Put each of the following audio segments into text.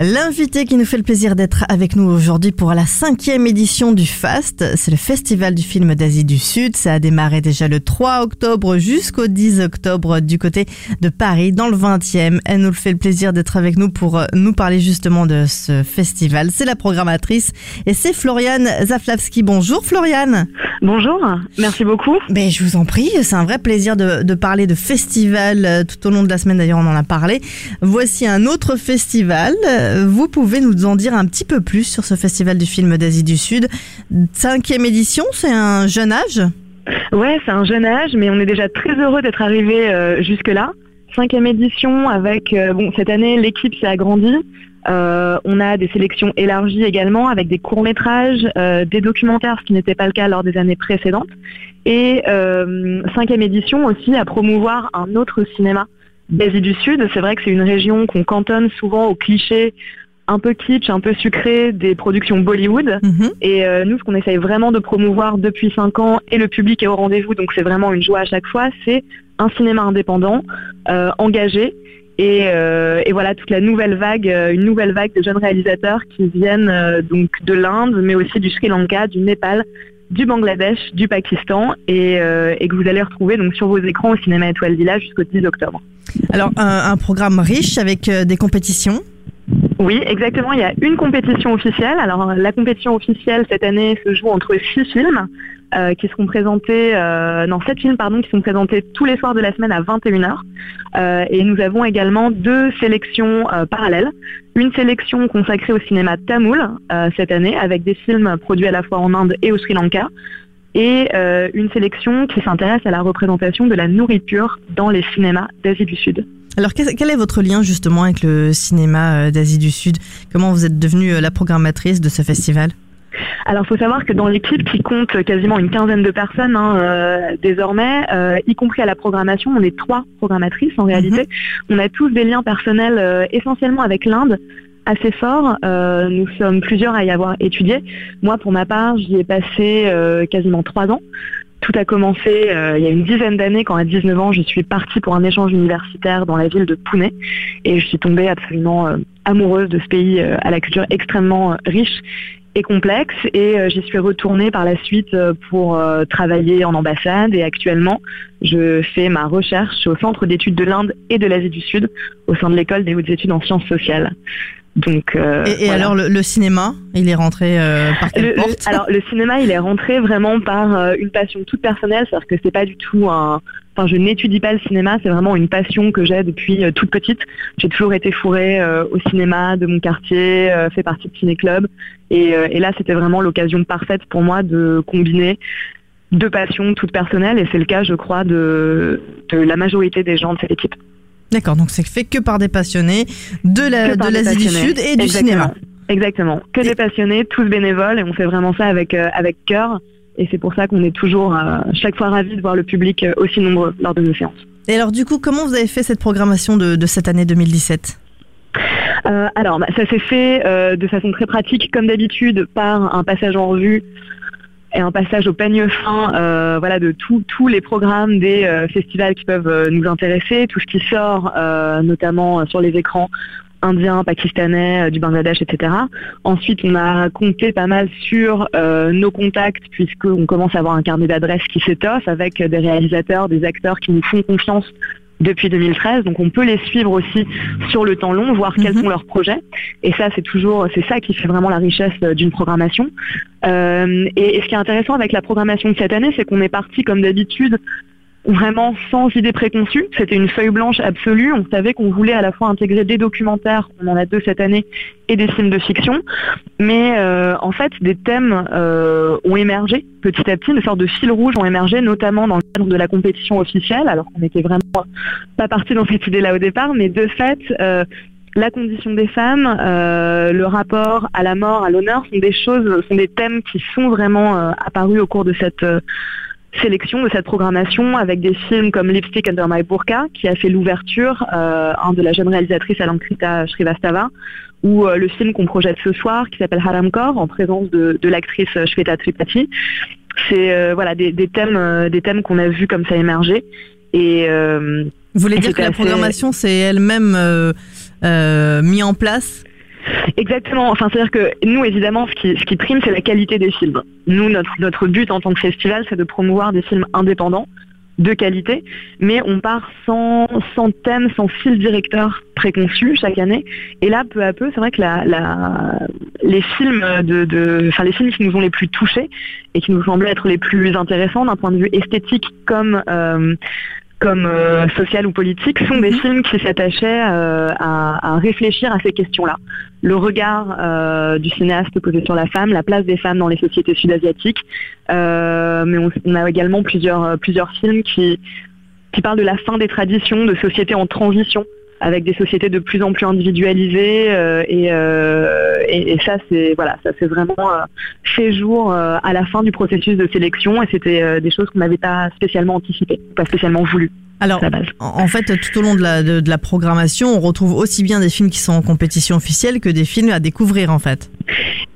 L'invité qui nous fait le plaisir d'être avec nous aujourd'hui pour la cinquième édition du FAST, c'est le Festival du film d'Asie du Sud. Ça a démarré déjà le 3 octobre jusqu'au 10 octobre du côté de Paris, dans le 20e. Elle nous fait le plaisir d'être avec nous pour euh, nous parler justement de ce festival. C'est la programmatrice et c'est Floriane Zaflavski. Bonjour Floriane. Bonjour, merci beaucoup. Ben, je vous en prie, c'est un vrai plaisir de, de parler de festival euh, tout au long de la semaine. D'ailleurs, on en a parlé. Voici un autre festival. Vous pouvez nous en dire un petit peu plus sur ce festival du film d'Asie du Sud. Cinquième édition, c'est un jeune âge? Ouais, c'est un jeune âge, mais on est déjà très heureux d'être arrivé euh, jusque-là. Cinquième édition avec, euh, bon, cette année, l'équipe s'est agrandie. Euh, on a des sélections élargies également avec des courts-métrages, des documentaires, ce qui n'était pas le cas lors des années précédentes. Et cinquième édition aussi à promouvoir un autre cinéma d'Asie du Sud. C'est vrai que c'est une région qu'on cantonne souvent aux clichés un peu kitsch, un peu sucré des productions Bollywood. Mhm. Et euh, nous, ce qu'on essaye vraiment de promouvoir depuis cinq ans, et le public est au rendez-vous, donc c'est vraiment une joie à chaque fois, c'est un cinéma indépendant, euh, engagé. Et, euh, et, voilà toute la nouvelle vague, une nouvelle vague de jeunes réalisateurs qui viennent donc de l'Inde, mais aussi du Sri Lanka, du Népal, du Bangladesh, du Pakistan, et, et que vous allez retrouver sur vos écrans au cinéma Étoile Villa jusqu'au 10 octobre. Alors, un, un programme riche avec euh, des compétitions oui, exactement. Il y a une compétition officielle. Alors, la compétition officielle cette année se joue entre six films euh, qui seront présentés, euh, non, sept films, pardon, qui sont présentés tous les soirs de la semaine à 21h. Euh, et nous avons également deux sélections parallèles. Une sélection consacrée au cinéma tamoul cette année avec des films produits à la fois en Inde et au Sri Lanka et une sélection qui s'intéresse à la représentation de la nourriture dans les cinémas d'Asie du Sud. Alors quel est votre lien justement avec le cinéma euh, d'Asie du Sud? Comment vous êtes devenue euh, la programmatrice de ce festival? Alors, il faut savoir que dans l'équipe qui compte quasiment une quinzaine de personnes hein, euh, désormais, euh, y compris à la programmation, on est trois programmatrices en réalité. Mhm. On a tous des liens personnels euh, essentiellement avec l'Inde assez forts. Nous sommes plusieurs à y avoir étudié. Moi, pour ma part, j'y ai passé quasiment trois ans. Tout a commencé euh, il y a une dizaine d'années quand à 19 ans je suis partie pour un échange universitaire dans la ville de Pune. Et je suis tombée absolument euh, amoureuse de ce pays euh, à la culture extrêmement riche et complexe et euh, j'y suis retournée par la suite euh, pour euh, travailler en ambassade et actuellement je fais ma recherche au Centre d'études de l'Inde et de l'Asie du Sud au sein de l'école des hautes études en sciences sociales. Donc, euh, Et, et voilà. alors le, le cinéma, il est rentré euh, par quelle Le- alors le cinéma, il est rentré vraiment par euh, une passion toute personnelle, c'est-à-dire que c'est pas du tout un. Enfin, je n'étudie pas le cinéma, c'est vraiment une passion que j'ai depuis euh, toute petite. J'ai toujours été fourrée euh, au cinéma de mon quartier, euh, fait partie de ciné-club, et, et là, c'était vraiment l'occasion parfaite pour moi de combiner deux passions toutes personnelles, et c'est le cas, je crois, de, de la majorité des gens de cette équipe. D'accord, donc c'est fait que par des passionnés de la l'Asie du. Sud et du Exactement. cinéma. Exactement. Que Et- des passionnés, tous bénévoles, et on fait vraiment ça avec euh, avec cœur. Et c'est pour ça qu'on est toujours euh, chaque fois ravis de voir le public euh, aussi nombreux lors de nos séances. Et alors du coup, comment vous avez fait cette programmation de, de cette année 2017 Euh, alors, bah, ça s'est fait euh, de façon très pratique, comme d'habitude, par un passage en revue et un passage au peigne fin euh, voilà, de tous les programmes des festivals qui peuvent nous intéresser, tout ce qui sort, notamment sur les écrans indiens, pakistanais, euh, du Bangladesh, etc. Ensuite, on a compté pas mal sur euh, nos contacts, puisqu'on commence à avoir un carnet d'adresses qui s'étoffe avec des réalisateurs, des acteurs qui nous font confiance depuis 2013. Donc on peut les suivre aussi sur le temps long, voir quels Mhm. sont leurs projets. Et ça, c'est toujours, c'est ça qui fait vraiment la richesse euh, d'une programmation. Euh, et, et ce qui est intéressant avec la programmation de cette année, c'est qu'on est parti comme d'habitude vraiment sans idée préconçue. C'était une feuille blanche absolue. On savait qu'on voulait à la fois intégrer des documentaires, on en a deux cette année, et des films de fiction. Mais euh, en fait, des thèmes euh, ont émergé petit à petit, une sorte de fil rouge ont émergé, notamment dans le cadre de la compétition officielle, alors qu'on n'était vraiment pas parti dans cette idée-là au départ, mais de fait, euh, la condition des femmes, le rapport à la mort, à l'honneur, sont des choses, sont des thèmes qui sont vraiment apparus au cours de cette sélection de cette programmation avec des films comme Lipstick Under My Burqa qui a fait l'ouverture euh, de la jeune réalisatrice Alankrita Srivastava ou euh, le film qu'on projette ce soir qui s'appelle Haramkor en présence de, de l'actrice Shweta Tripathi. C'est euh, voilà des, des, thèmes des thèmes qu'on a vus comme ça émerger et vous voulez dire que la programmation c'est elle-même mis en place? Exactement. Enfin, c'est-à-dire que nous, évidemment, ce qui, prime, c'est la qualité des films. Nous, notre, notre but en tant que festival, c'est de promouvoir des films indépendants, de qualité, mais on part sans, thème, sans fil directeur préconçu chaque année. Et là, peu à peu, c'est vrai que les films de, de, enfin, les films qui nous ont les plus touchés et qui nous semblaient être les plus intéressants d'un point de vue esthétique comme euh, comme euh, social ou politique, sont des mhm. films qui s'attachaient euh, à, réfléchir à ces questions-là. Le regard euh, du cinéaste posé sur la femme, la place des femmes dans les sociétés sud-asiatiques, mais on, a également plusieurs, plusieurs films qui, qui parlent de la fin des traditions, de sociétés en transition, avec des sociétés de plus en plus individualisées et, et, ça c'est voilà ça c'est vraiment fait jour à la fin du processus de sélection et c'était des choses qu'on n'avait pas spécialement anticipées, pas spécialement voulues. Alors, en fait, tout au long de la, de, la, programmation, on retrouve aussi bien des films qui sont en compétition officielle que des films à découvrir, en fait.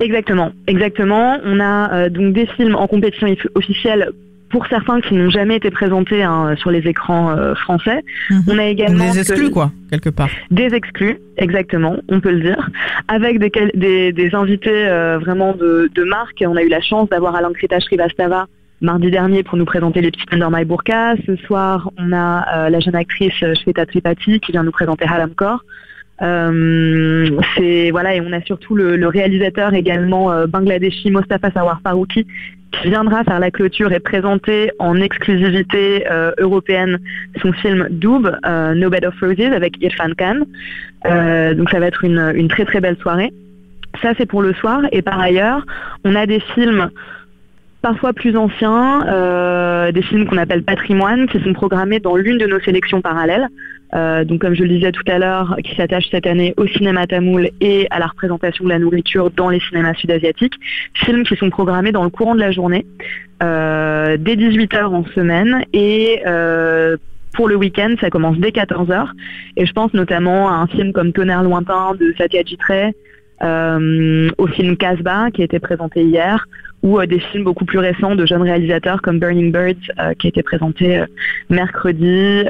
Exactement, exactement. On a euh, donc des films en compétition officielle pour certains qui n'ont jamais été présentés hein, sur les écrans euh, français. Mhm. On a également des exclus, quoi, quelque part. Des exclus, exactement, on peut le dire, avec des, des, des invités euh, vraiment de, de marque. On a eu la chance d'avoir Alain Krita Srivastava mardi dernier pour nous présenter les petits Under My Burqa. Ce soir, on a euh, la jeune actrice Shweta Tripathi qui vient nous présenter Halamkor. Euh, c'est voilà et on a surtout le, réalisateur également euh, bangladeshi Mostafa Sawar Farouki qui viendra faire la clôture et présenter en exclusivité euh, européenne son film Doob, No Bed of Roses avec Irfan Khan. donc ça va être une, une très très belle soirée. Ça c'est pour le soir et par ailleurs on a des films parfois plus anciens, euh, des films qu'on appelle patrimoine, qui sont programmés dans l'une de nos sélections parallèles. Euh, donc comme je le disais tout à l'heure, qui s'attache cette année au cinéma tamoul et à la représentation de la nourriture dans les cinémas sud-asiatiques. Films qui sont programmés dans le courant de la journée, euh, dès 18h en semaine et pour le week-end, ça commence dès 14h. Et je pense notamment à un film comme Tonnerre lointain de Satyajit Ray, au film Casbah qui a été présenté hier, ou euh, des films beaucoup plus récents de jeunes réalisateurs comme Burning Birds euh, qui a été présenté euh, mercredi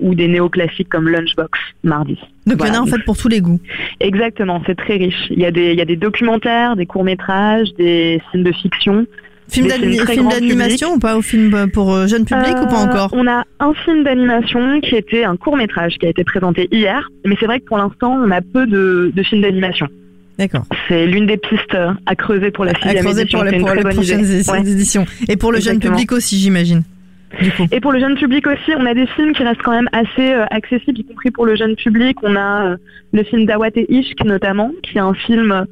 ou des néoclassiques comme Lunchbox mardi. Donc il y en a en fait pour tous les goûts. Exactement, c'est très riche. Il y, a des, il y a des documentaires, des courts-métrages, des films de fiction. Film d'animation ou pas au film pour jeune public ou pas encore On a un film d'animation qui était un court métrage qui a été présenté hier, mais c'est vrai que pour l'instant on a peu de, de films d'animation. D'accord. C'est l'une des pistes à creuser pour la sixième édition. Pour, pour les prochaines éditions. Et pour le jeune public aussi, j'imagine. Et pour le jeune public aussi, on a des films qui restent quand même assez euh, accessibles, y compris pour le jeune public. On a euh, le film d'Awat et Ishq notamment, qui est un film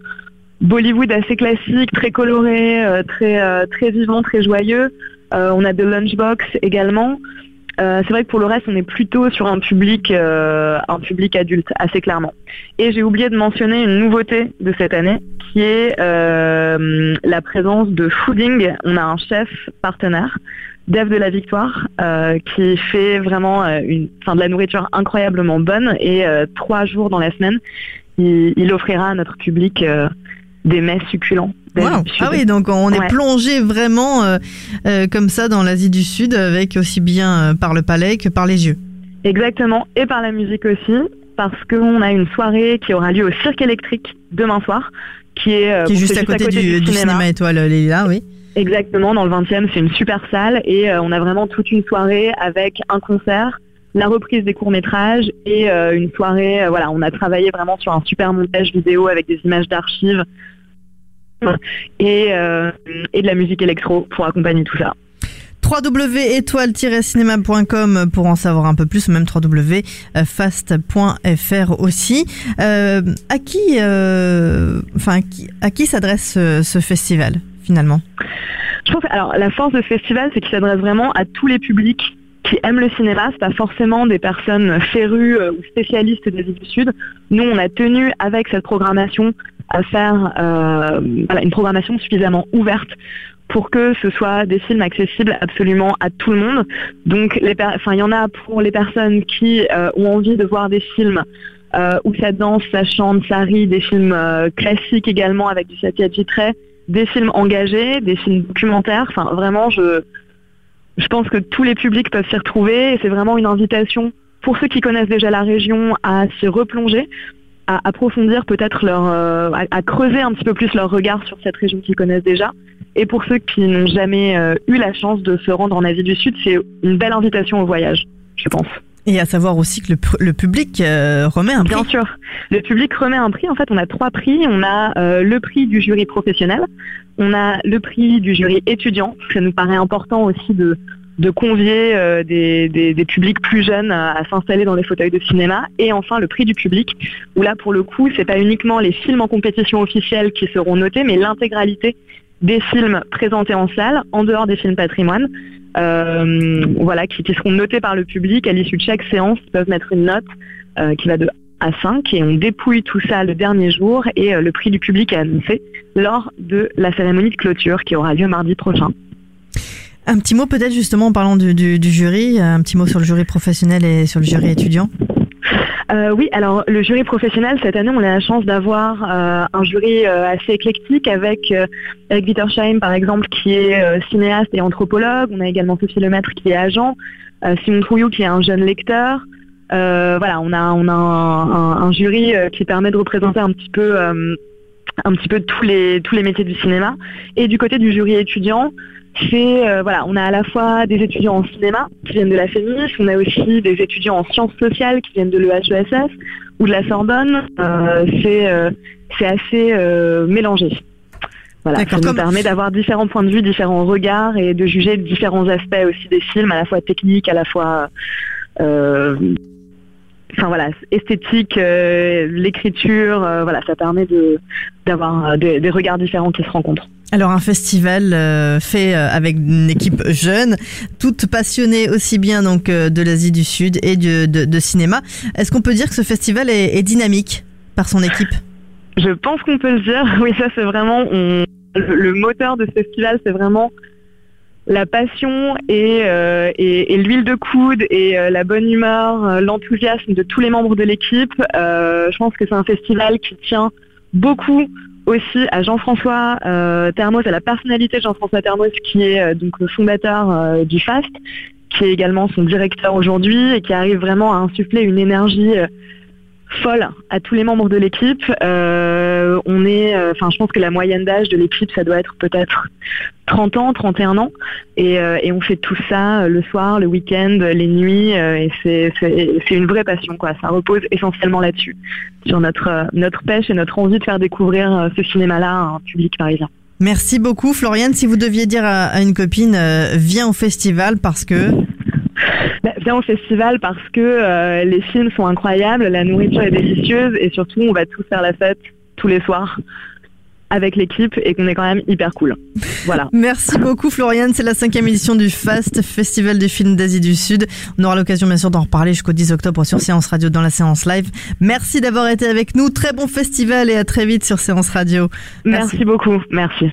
Bollywood assez classique, très coloré, euh, très très vivant, très joyeux. on a The Lunchbox également. Euh, c'est vrai que pour le reste, on est plutôt sur un public, euh, un public adulte, assez clairement. Et j'ai oublié de mentionner une nouveauté de cette année, qui est euh, la présence de Fooding. On a un chef partenaire, Dev de la Victoire, qui fait vraiment une, de la nourriture incroyablement bonne. Et trois jours dans la semaine, il, il offrira à notre public des mets succulents. Ah oui, donc on est plongé vraiment euh, euh, comme ça dans l'Asie du Sud, avec aussi bien euh, par le palais que par les yeux. Exactement, et par la musique aussi, parce qu'on a une soirée qui aura lieu au Cirque électrique demain soir, qui est, qui est juste, à côté, du, cinéma. étoile Léla, oui. Exactement, dans le 20e, c'est une super salle, et on a vraiment toute une soirée avec un concert, la reprise des courts-métrages et une soirée, voilà, on a travaillé vraiment sur un super montage vidéo avec des images d'archives et, euh, et de la musique électro pour accompagner tout ça. www.étoile-cinéma.com pour en savoir un peu plus, même www.fast.fr aussi. Euh, à qui, euh, enfin, à qui s'adresse ce, ce festival finalement? Je pense, alors la force de ce festival, c'est qu'il s'adresse vraiment à tous les publics qui aiment le cinéma, c'est pas forcément des personnes férues euh, ou spécialistes des îles du Sud. Nous, on a tenu avec cette programmation à faire euh, une programmation suffisamment ouverte pour que ce soit des films accessibles absolument à tout le monde. Donc, il y en a pour les personnes qui euh, ont envie de voir des films euh, où ça danse, ça chante, ça rit, des films classiques également avec du Satyajit Ray, des films engagés, des films documentaires. Enfin, vraiment, je, je pense que tous les publics peuvent s'y retrouver et c'est vraiment une invitation pour ceux qui connaissent déjà la région à s'y replonger, à approfondir peut-être leur, euh, à, à creuser un petit peu plus leur regard sur cette région qu'ils connaissent déjà. Et pour ceux qui n'ont jamais euh, eu la chance de se rendre en Asie du Sud, c'est une belle invitation au voyage, je pense. Et à savoir aussi que le, le public euh, remet un prix. Bien sûr, le public remet un prix. En fait, on a trois prix. On a euh, le prix du jury professionnel, on a le prix du jury étudiant. Ça nous paraît important aussi de, de convier euh, des, publics plus jeunes à, s'installer dans les fauteuils de cinéma. Et enfin, le prix du public, où là, pour le coup, c'est pas uniquement les films en compétition officielle qui seront notés, mais l'intégralité des films présentés en salle, en dehors des films patrimoine, euh, voilà, qui, seront notés par le public à l'issue de chaque séance. Ils peuvent mettre une note euh, qui va de à 5 et on dépouille tout ça le dernier jour et le prix du public est annoncé lors de la cérémonie de clôture qui aura lieu mardi prochain. Un petit mot peut-être justement en parlant du, jury, un petit mot sur le jury professionnel et sur le jury étudiant euh, oui, alors le jury professionnel, cette année, on a la chance d'avoir euh, un jury euh, assez éclectique avec, euh, avec Wittersheim, par exemple, qui est euh, cinéaste et anthropologue. On a également Sophie Lemaître, qui est agent. Euh, Simon Trouillou, qui est un jeune lecteur. voilà, on a, on a un, jury qui permet de représenter un petit peu, tous les métiers du cinéma. Et du côté du jury étudiant, c'est euh, voilà, on a à la fois des étudiants en cinéma qui viennent de la FEMIS, on a aussi des étudiants en sciences sociales qui viennent de l'EHESS ou de la Sorbonne. Euh, c'est euh, c'est assez mélangé. Voilà, ça nous comme... permet d'avoir différents points de vue, différents regards et de juger différents aspects aussi des films, à la fois techniques, à la fois enfin voilà, esthétique, l'écriture, voilà, ça permet de d'avoir des, des, regards différents qui se rencontrent. Alors un festival euh, fait avec une équipe jeune, toute passionnée aussi bien donc de l'Asie du Sud et de, cinéma. Est-ce qu'on peut dire que ce festival est, dynamique par son équipe? Je pense qu'on peut le dire. Oui, ça c'est vraiment le, moteur de ce festival, c'est vraiment la passion et, euh, l'huile de coude et euh, la bonne humeur, euh, l'enthousiasme de tous les membres de l'équipe. je pense que c'est un festival qui tient beaucoup aussi à Jean-François euh, Termos, à la personnalité de Jean-François Termos, qui est euh, donc le fondateur euh, du FAST, qui est également son directeur aujourd'hui et qui arrive vraiment à insuffler une énergie folle à tous les membres de l'équipe. Euh, on est, enfin, euh, je pense que la moyenne d'âge de l'équipe, ça doit être peut-être 30 ans, 31 ans, et, euh, et, on fait tout ça le soir, le week-end, les nuits, et c'est une vraie passion, quoi. Ça repose essentiellement là-dessus, sur notre notre pêche et notre envie de faire découvrir ce cinéma-là à un public parisien. Merci beaucoup, Floriane. Si vous deviez dire à une copine, viens au festival parce que au festival parce que euh, les films sont incroyables, la nourriture est délicieuse et surtout on va tous faire la fête tous les soirs avec l'équipe et qu'on est quand même hyper cool. Voilà. Merci beaucoup Floriane, c'est la cinquième édition du FAST, Festival des films d'Asie du Sud. On aura l'occasion bien sûr d'en reparler jusqu'au 10 octobre sur Séance Radio dans la séance live. Merci d'avoir été avec nous, très bon festival et à très vite sur Séance Radio. Merci, Merci beaucoup, merci.